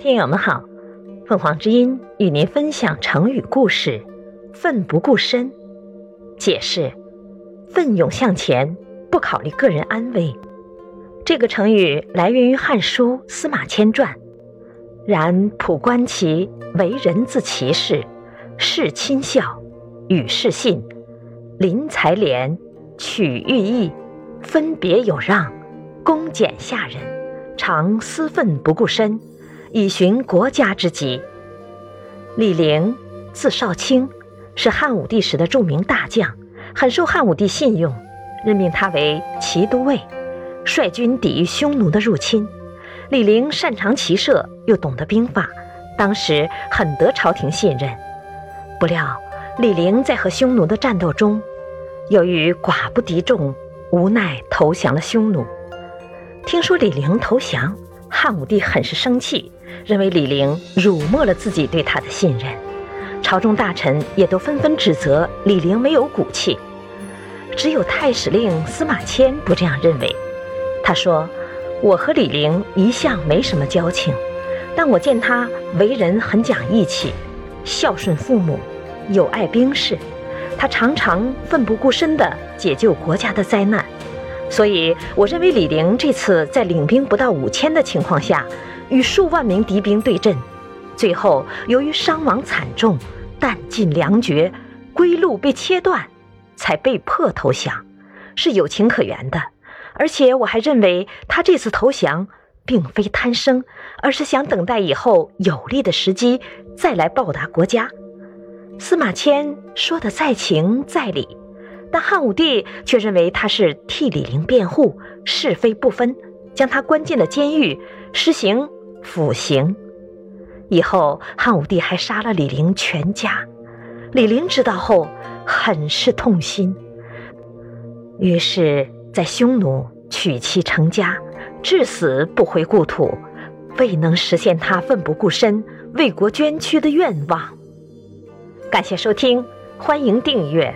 听友们好，凤凰之音与您分享成语故事“奋不顾身”。解释：奋勇向前，不考虑个人安危。这个成语来源于《汉书·司马迁传》。然普观其为人自其事，事亲孝，与事信，临财廉，取寓意，分别有让，恭俭下人，常思奋不顾身，以寻国家之急。李陵，字少卿，是汉武帝时的著名大将，很受汉武帝信用，任命他为骑都尉，率军抵御匈奴的入侵。李陵擅长骑射，又懂得兵法，当时很得朝廷信任。不料李陵在和匈奴的战斗中，由于寡不敌众，无奈投降了匈奴。听说李陵投降，汉武帝很是生气，认为李陵辱没了自己对他的信任。朝中大臣也都纷纷指责李陵没有骨气，只有太史令司马迁不这样认为。他说。我和李陵一向没什么交情，但我见他为人很讲义气，孝顺父母，友爱兵士，他常常奋不顾身地解救国家的灾难，所以我认为李陵这次在领兵不到五千的情况下，与数万名敌兵对阵，最后由于伤亡惨重，弹尽粮绝，归路被切断，才被迫投降，是有情可原的。而且我还认为他这次投降并非贪生，而是想等待以后有利的时机再来报答国家。司马迁说的在情在理，但汉武帝却认为他是替李陵辩护，是非不分，将他关进了监狱，实行腐刑。以后汉武帝还杀了李陵全家。李陵知道后很是痛心，于是。在匈奴娶妻成家，至死不回故土，未能实现他奋不顾身为国捐躯的愿望。感谢收听，欢迎订阅。